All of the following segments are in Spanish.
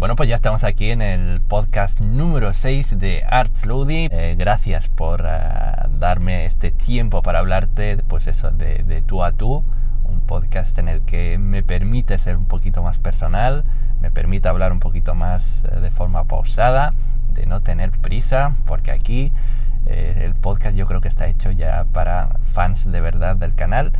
Bueno, pues ya estamos aquí en el podcast número 6 de Art Slowly. Eh, gracias por eh, darme este tiempo para hablarte, pues eso, de, tú a tú. Un podcast en el que me permite ser un poquito más personal, me permite hablar un poquito más eh, de forma pausada, de no tener prisa, porque aquí el podcast yo creo que está hecho ya para fans de verdad del canal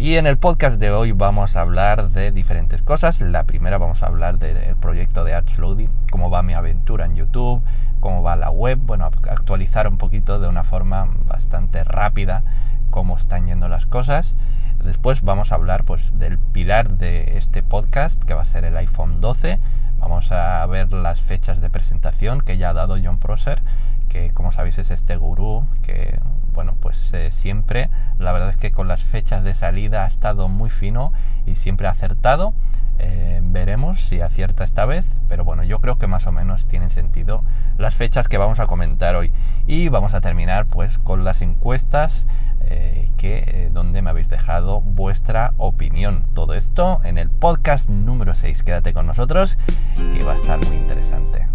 y en el podcast de hoy vamos a hablar de diferentes cosas. La primera vamos a hablar del proyecto de ArtSloady, cómo va mi aventura en YouTube, cómo va la web, bueno, actualizar un poquito de una forma bastante rápida cómo están yendo las cosas. Después vamos a hablar pues del pilar de este podcast, que va a ser el iPhone 12. Vamos a ver las fechas de presentación que ya ha dado John Prosser, que como sabéis es este gurú que bueno, pues eh, siempre, la verdad es que con las fechas de salida ha estado muy fino y siempre ha acertado. Eh, veremos si acierta esta vez, pero bueno, yo creo que más o menos tienen sentido las fechas que vamos a comentar hoy. Y vamos a terminar pues con las encuestas eh, que donde me habéis dejado vuestra opinión. Todo esto en el podcast número 6. Quédate con nosotros que va a estar muy interesante.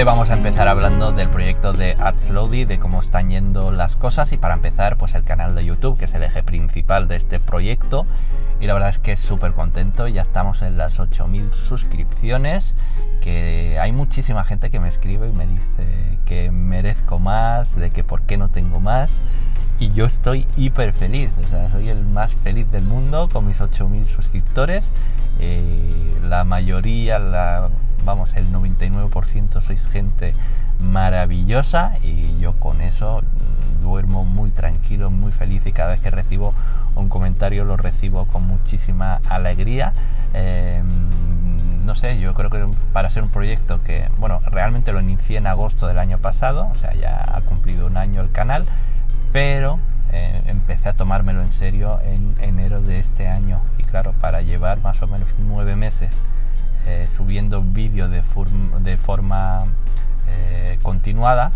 Vamos a empezar hablando del proyecto de AdSlowdy, de cómo están yendo las cosas y para empezar, pues el canal de YouTube, que es el eje principal de este proyecto. Y la verdad es que es súper contento, ya estamos en las 8000 suscripciones, que hay muchísima gente que me escribe y me dice que merezco más, de que por qué no tengo más. Y yo estoy hiper feliz, o sea, soy el más feliz del mundo con mis 8000 suscriptores. Eh, la mayoría, la vamos, el 99% sois gente maravillosa y yo con eso mm, duermo muy tranquilo, muy feliz y cada vez que recibo un comentario lo recibo con muchísima alegría. Em, no sé, yo creo que para ser un proyecto que, bueno, realmente lo inicié en agosto del año pasado, o sea, ya ha cumplido un año el canal, pero eh, empecé a tomármelo en serio en enero de este año y claro, para llevar más o menos nueve meses eh, subiendo vídeos de, de, forma eh, continuada,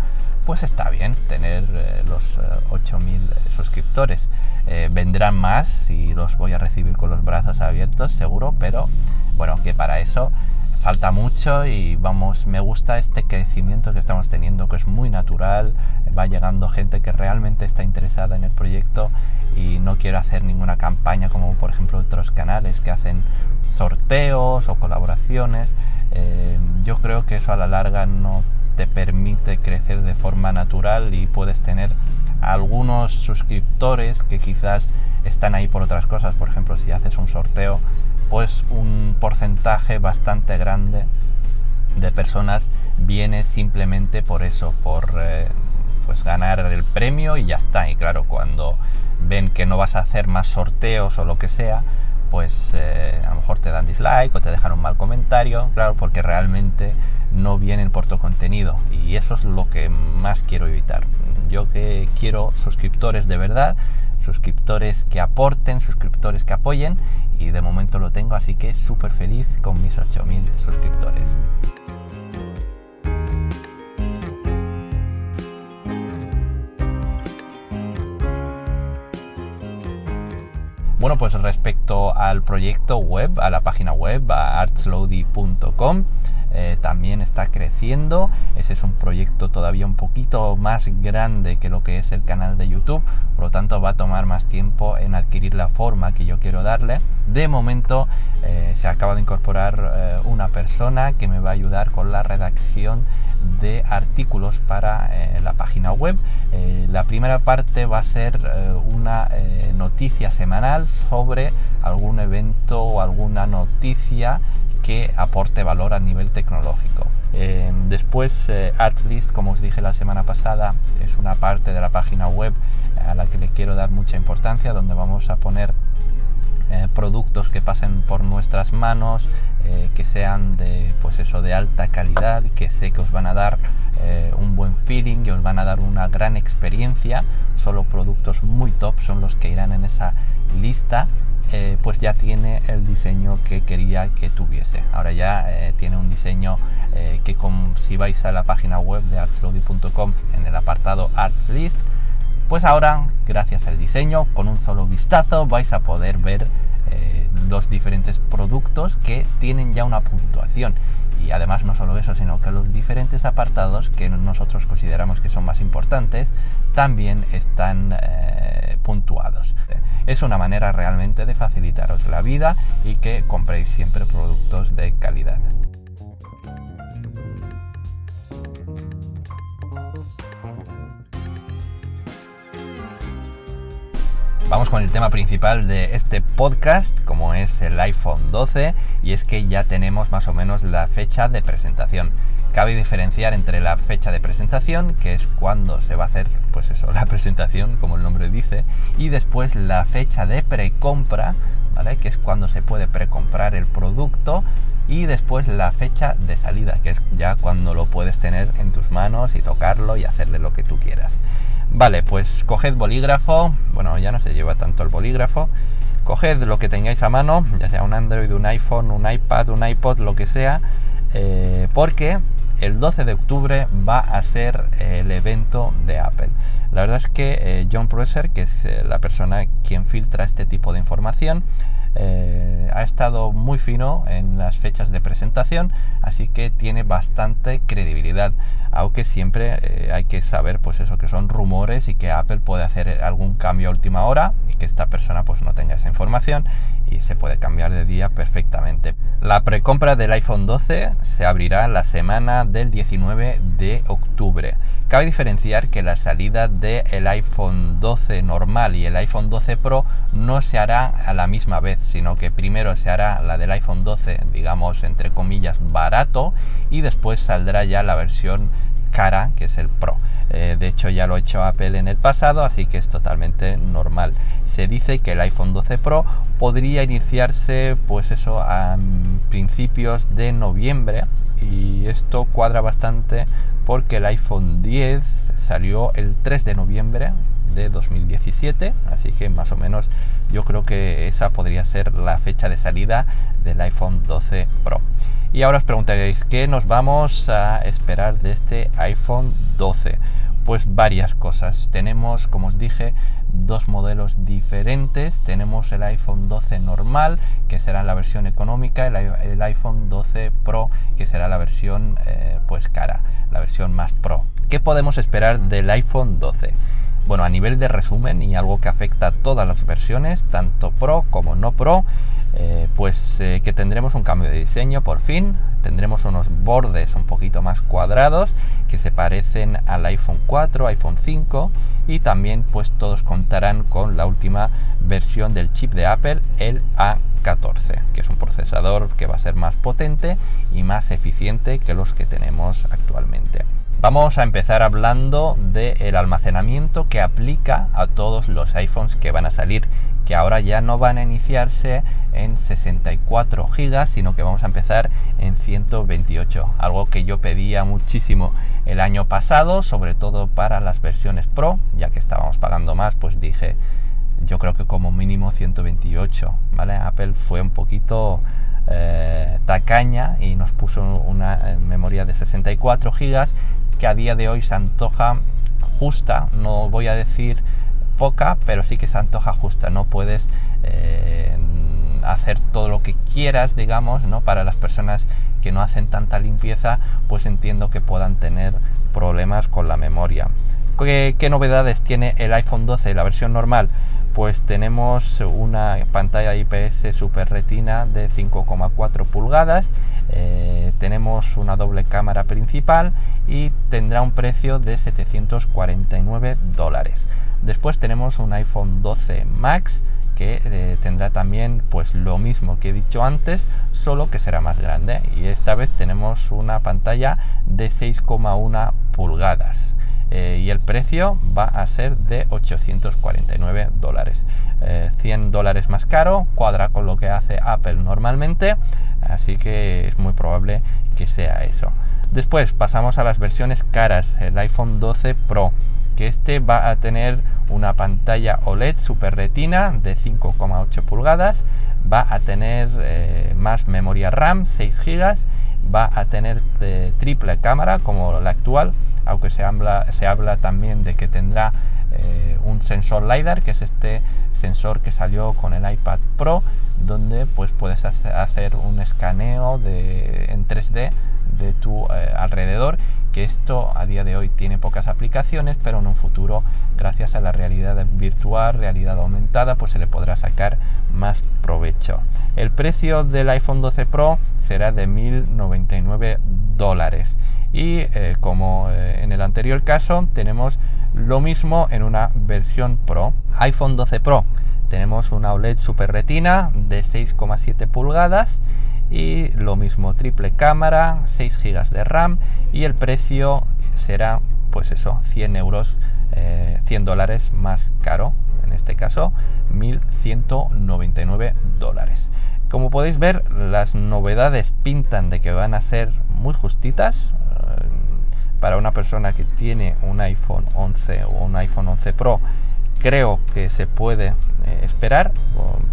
pues está bien tener eh, los 8000 suscriptores. vendrán más y los voy a recibir con los brazos abiertos, seguro, pero bueno, que para eso falta mucho y vamos, me gusta este crecimiento que estamos teniendo, que es muy natural, va llegando gente que realmente está interesada en el proyecto y no quiero hacer ninguna campaña como por ejemplo otros canales que hacen sorteos o colaboraciones. Eh, yo creo que eso a la larga no te permite crecer de forma natural y puedes tener algunos suscriptores que quizás están ahí por otras cosas. Por ejemplo, si haces un sorteo, pues un porcentaje bastante grande de personas viene simplemente por eso, por eh, pues ganar el premio y ya está. Y claro, cuando ven que no vas a hacer más sorteos o lo que sea, pues eh, a lo mejor te dan dislike o te dejan un mal comentario, claro, porque realmente no vienen por tu contenido y eso es lo que más quiero evitar. Yo que quiero suscriptores de verdad, suscriptores que aporten, suscriptores que apoyen y de momento lo tengo, así que súper feliz con mis 8000 suscriptores. Bueno, pues respecto al proyecto web, a la página web, a artslowdy.com, eh, también está creciendo. Ese es un proyecto todavía un poquito más grande que lo que es el canal de YouTube, por lo tanto va a tomar más tiempo en adquirir la forma que yo quiero darle. De momento eh, se acaba de incorporar eh, una persona que me va a ayudar con la redacción de artículos para eh, la página web. La primera parte va a ser una noticia semanal sobre algún evento o alguna noticia que aporte valor a nivel tecnológico. después, ArtList, como os dije la semana pasada, es una parte de la página web a la que le quiero dar mucha importancia, donde vamos a poner productos que pasen por nuestras manos, eh, que sean de, pues eso, de alta calidad, que sé que os van a dar eh, un buen feeling y os van a dar una gran experiencia. Solo productos muy top son los que irán en esa lista. Eh, pues ya tiene el diseño que quería que tuviese. Ahora ya eh, tiene un diseño que si vais a la página web de artslody.com en el apartado Arts List, pues ahora gracias al diseño con un solo vistazo vais a poder ver los diferentes productos que tienen ya una puntuación y además no solo eso, sino que los diferentes apartados que nosotros consideramos que son más importantes también están eh, puntuados. Es una manera realmente de facilitaros la vida y que compréis siempre productos de calidad. Vamos con el tema principal de este podcast, como es el iPhone 12, y es que ya tenemos más o menos la fecha de presentación. Cabe diferenciar entre la fecha de presentación, que es cuando se va a hacer, pues eso, la presentación, como el nombre dice, y después la fecha de precompra, ¿vale? Que es cuando se puede precomprar el producto, y después la fecha de salida, que es ya cuando lo puedes tener en tus manos y tocarlo y hacerle lo que tú quieras. Vale, pues coged bolígrafo, bueno, ya no se lleva tanto el bolígrafo, coged lo que tengáis a mano, ya sea un Android, un iPhone, un iPad, un iPod, lo que sea, eh, porque el 12 de octubre va a ser el evento de Apple. La verdad es que eh, John Prosser, que es eh, la persona quien filtra este tipo de información, eh, ha estado muy fino en las fechas de presentación, así que tiene bastante credibilidad. Aunque siempre eh, hay que saber, pues eso, que son rumores y que Apple puede hacer algún cambio a última hora y que esta persona pues no tenga esa información y se puede cambiar de día perfectamente. La precompra del iPhone 12 se abrirá la semana del 19 de octubre. Cabe diferenciar que la salida del iPhone 12 normal y el iPhone 12 Pro no se hará a la misma vez, sino que primero se hará la del iPhone 12, digamos, entre comillas, barato, y después saldrá ya la versión cara, que es el Pro. Eh, de hecho, ya lo ha hecho Apple en el pasado, así que es totalmente normal. Se dice que el iPhone 12 Pro podría iniciarse, pues eso, a principios de noviembre, y esto cuadra bastante porque el iPhone 10 salió el 3 de noviembre de 2017, así que más o menos yo creo que esa podría ser la fecha de salida del iPhone 12 Pro. Y ahora os preguntaréis, ¿qué nos vamos a esperar de este iPhone 12? Pues varias cosas. Tenemos, como os dije, dos modelos diferentes. Tenemos el iPhone 12 normal, que será la versión económica, el, iPhone 12 Pro, que será la versión eh, pues cara, la versión más Pro. ¿Qué podemos esperar del iPhone 12? Bueno, a nivel de resumen y algo que afecta a todas las versiones, tanto Pro como no Pro, eh, pues eh, que tendremos un cambio de diseño por fin, tendremos unos bordes un poquito más cuadrados que se parecen al iPhone 4, iPhone 5 y también pues todos contarán con la última versión del chip de Apple, el A14, que es un procesador que va a ser más potente y más eficiente que los que tenemos actualmente. Vamos a empezar hablando del almacenamiento que aplica a todos los iPhones que van a salir, que ahora ya no van a iniciarse en 64 GB, sino que vamos a empezar en 128, algo que yo pedía muchísimo el año pasado, sobre todo para las versiones Pro, ya que estábamos pagando más, pues dije, yo creo que como mínimo 128, ¿vale? Apple fue un poquito eh, tacaña y nos puso una eh, memoria de 64 GB que a día de hoy se antoja justa, no voy a decir poca, pero sí que se antoja justa, no puedes eh, hacer todo lo que quieras, digamos, ¿no? Para las personas que no hacen tanta limpieza, pues entiendo que puedan tener problemas con la memoria. ¿Qué, qué novedades tiene el iPhone 12, la versión normal? Pues tenemos una pantalla IPS Super Retina de 5,4 pulgadas, eh, tenemos una doble cámara principal y tendrá un precio de 749 dólares. Después tenemos un iPhone 12 Max que eh, tendrá también pues lo mismo que he dicho antes, solo que será más grande y esta vez tenemos una pantalla de 6,1 pulgadas. Eh, y el precio va a ser de 849 dólares. 100 eh, dólares más caro, cuadra con lo que hace Apple normalmente, así que es muy probable que sea eso. Después pasamos a las versiones caras, el iPhone 12 Pro. que este va a tener una pantalla OLED Super Retina de 5,8 pulgadas, va a tener eh, más memoria RAM, 6 GB, va a tener de triple cámara como la actual, aunque se habla, se habla también de que tendrá eh, un sensor LiDAR, que es este sensor que salió con el iPad Pro, donde pues puedes hacer un escaneo de, en 3D de tu eh, alrededor que esto a día de hoy tiene pocas aplicaciones pero en un futuro gracias a la realidad virtual realidad aumentada pues se le podrá sacar más provecho. El precio del iPhone 12 Pro será de 1099 dólares. Y eh, como eh, en el anterior caso tenemos lo mismo en una versión Pro. iPhone 12 Pro tenemos una OLED Super Retina de 6,7 pulgadas y lo mismo triple cámara 6 GB de RAM y el precio será pues eso 100 euros 100 eh, dólares más caro en este caso 1199 dólares. Como podéis ver las novedades pintan de que van a ser muy justitas eh, para una persona que tiene un iPhone 11 o un iPhone 11 Pro creo que se puede eh, esperar.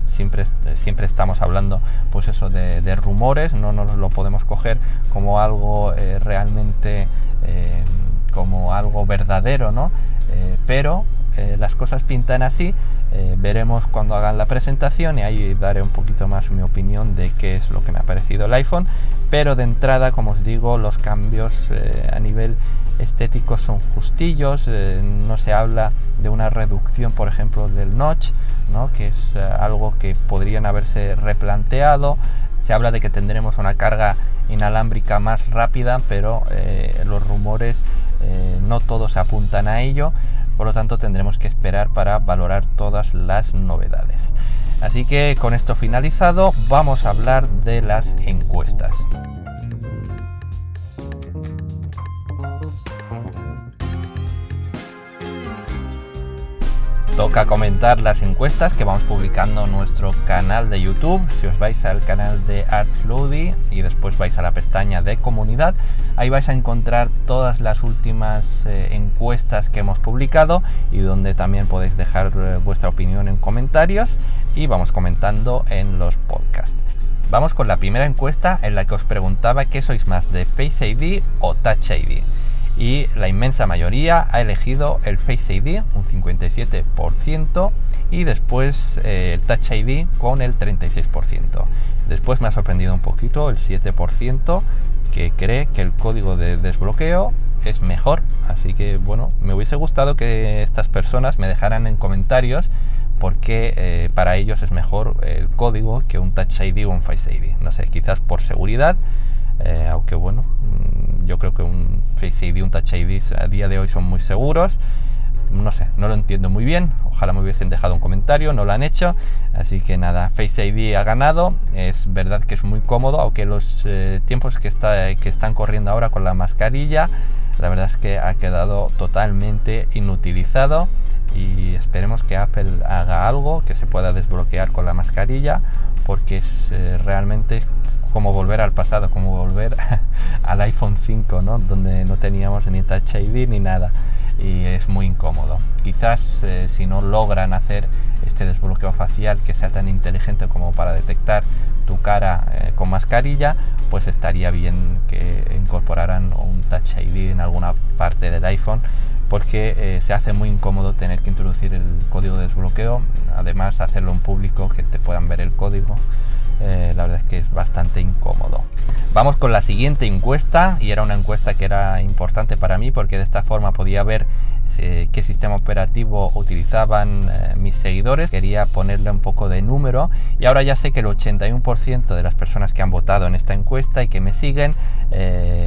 siempre, siempre estamos hablando pues eso de, rumores, no nos lo podemos coger como algo eh, realmente eh, como algo verdadero, ¿no? pero las cosas pintan así. veremos cuando hagan la presentación y ahí daré un poquito más mi opinión de qué es lo que me ha parecido el iPhone. Pero de entrada, como os digo, los cambios a nivel estéticos son justillos, no se habla de una reducción, por ejemplo, del notch, ¿no? que es eh, algo que podrían haberse replanteado. Se habla de que tendremos una carga inalámbrica más rápida, pero eh, los rumores eh, no todos apuntan a ello. Por lo tanto, tendremos que esperar para valorar todas las novedades. Así que con esto finalizado, vamos a hablar de las encuestas. Toca comentar las encuestas que vamos publicando en nuestro canal de YouTube. Si os vais al canal de ArtsLoody y después vais a la pestaña de comunidad, ahí vais a encontrar todas las últimas eh, encuestas que hemos publicado y donde también podéis dejar eh, vuestra opinión en comentarios y vamos comentando en los podcasts. Vamos con la primera encuesta en la que os preguntaba qué sois más de Face ID o Touch ID y la inmensa mayoría ha elegido el Face ID, un 57%, y después eh, el Touch ID con el 36%. Después me ha sorprendido un poquito el 7% que cree que el código de desbloqueo es mejor. Así que bueno, me hubiese gustado que estas personas me dejaran en comentarios porque eh, para ellos es mejor el código que un Touch ID o un Face ID. No sé, quizás por seguridad, eh, aunque bueno, mm, yo creo que un Face ID, un Touch ID a día de hoy son muy seguros. No sé, no lo entiendo muy bien. Ojalá me hubiesen dejado un comentario, no lo han hecho. Así que nada, Face ID ha ganado. Es verdad que es muy cómodo, aunque los eh, tiempos que, está, que están corriendo ahora con la mascarilla, la verdad es que ha quedado totalmente inutilizado y esperemos que Apple haga algo que se pueda desbloquear con la mascarilla porque es eh, realmente como volver al pasado, como volver al iPhone 5, ¿no? donde no teníamos ni Touch ID ni nada y es muy incómodo. Quizás eh, si no logran hacer este desbloqueo facial que sea tan inteligente como para detectar tu cara eh, con mascarilla, pues estaría bien que incorporaran un Touch ID en alguna parte del iPhone porque eh, se hace muy incómodo tener que introducir el código de desbloqueo, además hacerlo en público, que te puedan ver el código. Eh, la verdad es que es bastante incómodo. Vamos con la siguiente encuesta y era una encuesta que era importante para mí porque de esta forma podía ver eh, qué sistema operativo utilizaban eh, mis seguidores. Quería ponerle un poco de número y ahora ya sé que el 81% de las personas que han votado en esta encuesta y que me siguen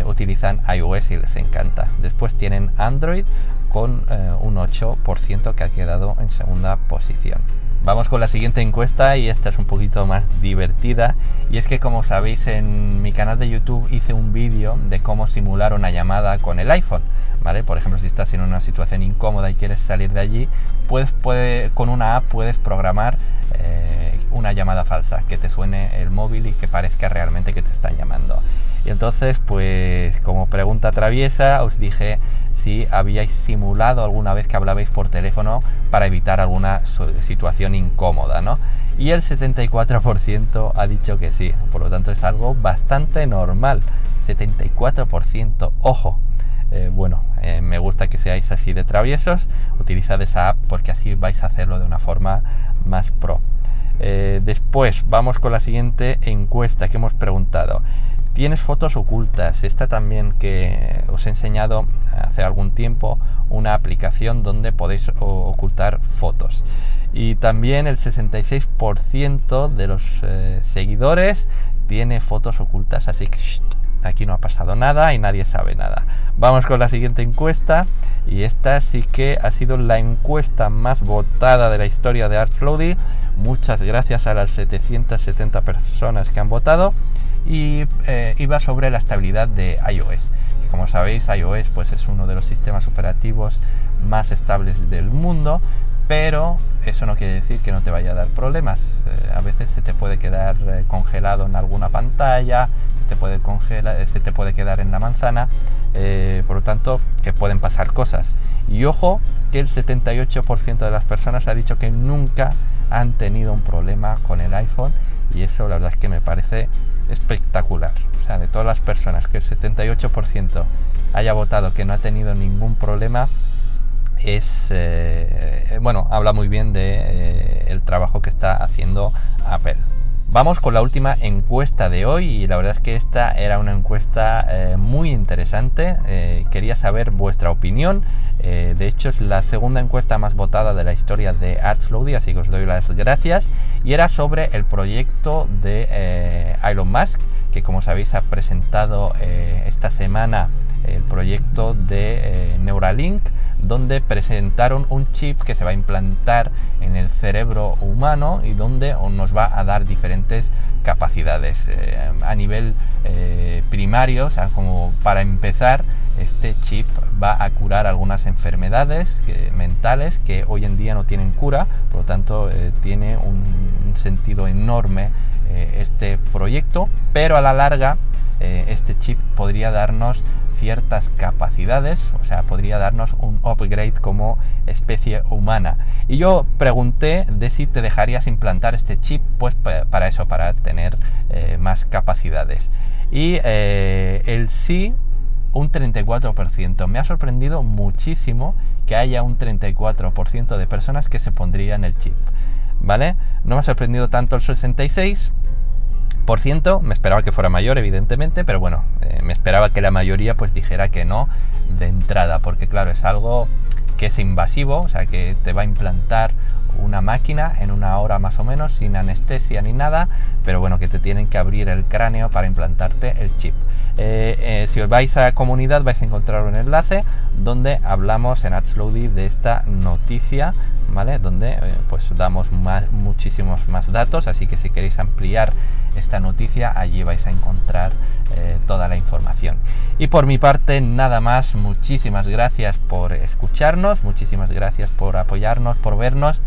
utilizan iOS y les encanta. Después tienen Android con un 8% que ha quedado en segunda posición. Vamos con la siguiente encuesta y esta es un poquito más divertida y es que como sabéis en mi canal de YouTube hice un vídeo de cómo simular una llamada con el iPhone, ¿vale? Por ejemplo, si estás en una situación incómoda y quieres salir de allí, pues con una app puedes programar eh, una llamada falsa, que te suene el móvil y que parezca realmente que te están llamando. Y entonces, pues como pregunta traviesa, os dije si habíais simulado alguna vez que hablabais por teléfono para evitar alguna situación incómoda, ¿no? Y el 74% ha dicho que sí, por lo tanto es algo bastante normal. 74%, ojo. Eh, bueno, eh, me gusta que seáis así de traviesos, utilizad esa app porque así vais a hacerlo de una forma más pro. Eh, después vamos con la siguiente encuesta que hemos preguntado. Tienes fotos ocultas. Esta también que os he enseñado hace algún tiempo, una aplicación donde podéis ocultar fotos. Y también el 66% de los eh, seguidores tiene fotos ocultas, así que aquí no ha pasado nada y nadie sabe nada. Vamos con la siguiente encuesta y esta sí que ha sido la encuesta más votada de la historia de ArtFloody. Muchas gracias a las 770 personas que han votado y eh, iba sobre la estabilidad de iOS. Que como sabéis, iOS pues, es uno de los sistemas operativos más estables del mundo, pero eso no quiere decir que no te vaya a dar problemas. Eh, a veces se te puede quedar eh, congelado en alguna pantalla, se te puede, se te puede quedar en la manzana, por lo tanto que pueden pasar cosas. Y ojo que el 78% de las personas ha dicho que nunca han tenido un problema con el iPhone y eso la verdad es que me parece espectacular. O sea, de todas las personas que el 78% haya votado que no ha tenido ningún problema, es eh, bueno, habla muy bien de eh, el trabajo que está haciendo Apple. Vamos con la última encuesta de hoy y la verdad es que esta era una encuesta eh, muy interesante. Eh, quería saber vuestra opinión. Eh, de hecho es la segunda encuesta más votada de la historia de ArtSlowdy, así que os doy las gracias. Y era sobre el proyecto de Elon Musk, como sabéis ha presentado esta semana el proyecto de Neuralink donde presentaron un chip que se va a implantar en el cerebro humano y donde nos va a dar diferentes capacidades eh, a nivel eh, primario, o sea, como para empezar, este chip va a curar algunas enfermedades mentales que hoy en día no tienen cura, por lo tanto eh, tiene un, sentido enorme este proyecto, pero a la larga este chip podría darnos ciertas capacidades, o sea, podría darnos un upgrade como especie humana. Y yo pregunté de si te dejarías implantar este chip, pues para eso, para tener eh, más capacidades. Y eh, el sí, un 34%. Me ha sorprendido muchísimo que haya un 34% de personas que se pondrían el chip. ¿Vale? No me ha sorprendido tanto el 66, por ciento, me esperaba que fuera mayor, evidentemente, pero bueno, eh, me esperaba que la mayoría pues dijera que no de entrada, porque claro, es algo que es invasivo, o sea, que te va a implantar una máquina en una hora más o menos, sin anestesia ni nada, pero bueno, que te tienen que abrir el cráneo para implantarte el chip. Eh, eh, si os vais a comunidad vais a encontrar un enlace donde hablamos en AdSlowdy de esta noticia, Donde pues damos muchísimos más datos, así que si queréis ampliar esta noticia, allí vais a encontrar eh, toda la información. Y por mi parte, nada más, muchísimas gracias por escucharnos, muchísimas gracias por apoyarnos, por vernos.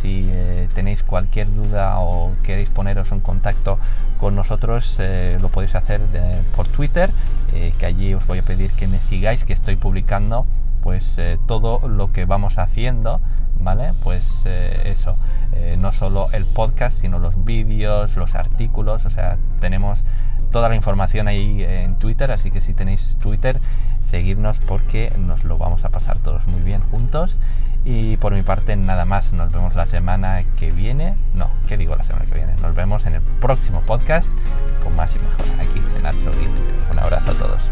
Si eh, tenéis cualquier duda o queréis poneros en contacto con nosotros, eh, lo podéis hacer por Twitter, que allí os voy a pedir que me sigáis, que estoy publicando pues todo lo que vamos haciendo ¿vale? Pues eh, eso, eh, no solo el podcast, sino los vídeos, los artículos, o sea, tenemos toda la información ahí en Twitter, así que si tenéis Twitter, seguidnos porque nos lo vamos a pasar todos muy bien juntos. Y por mi parte, nada más, nos vemos la semana que viene. No, ¿qué digo la semana que viene? Nos vemos en el próximo podcast con más y mejor aquí en Astro Un abrazo a todos.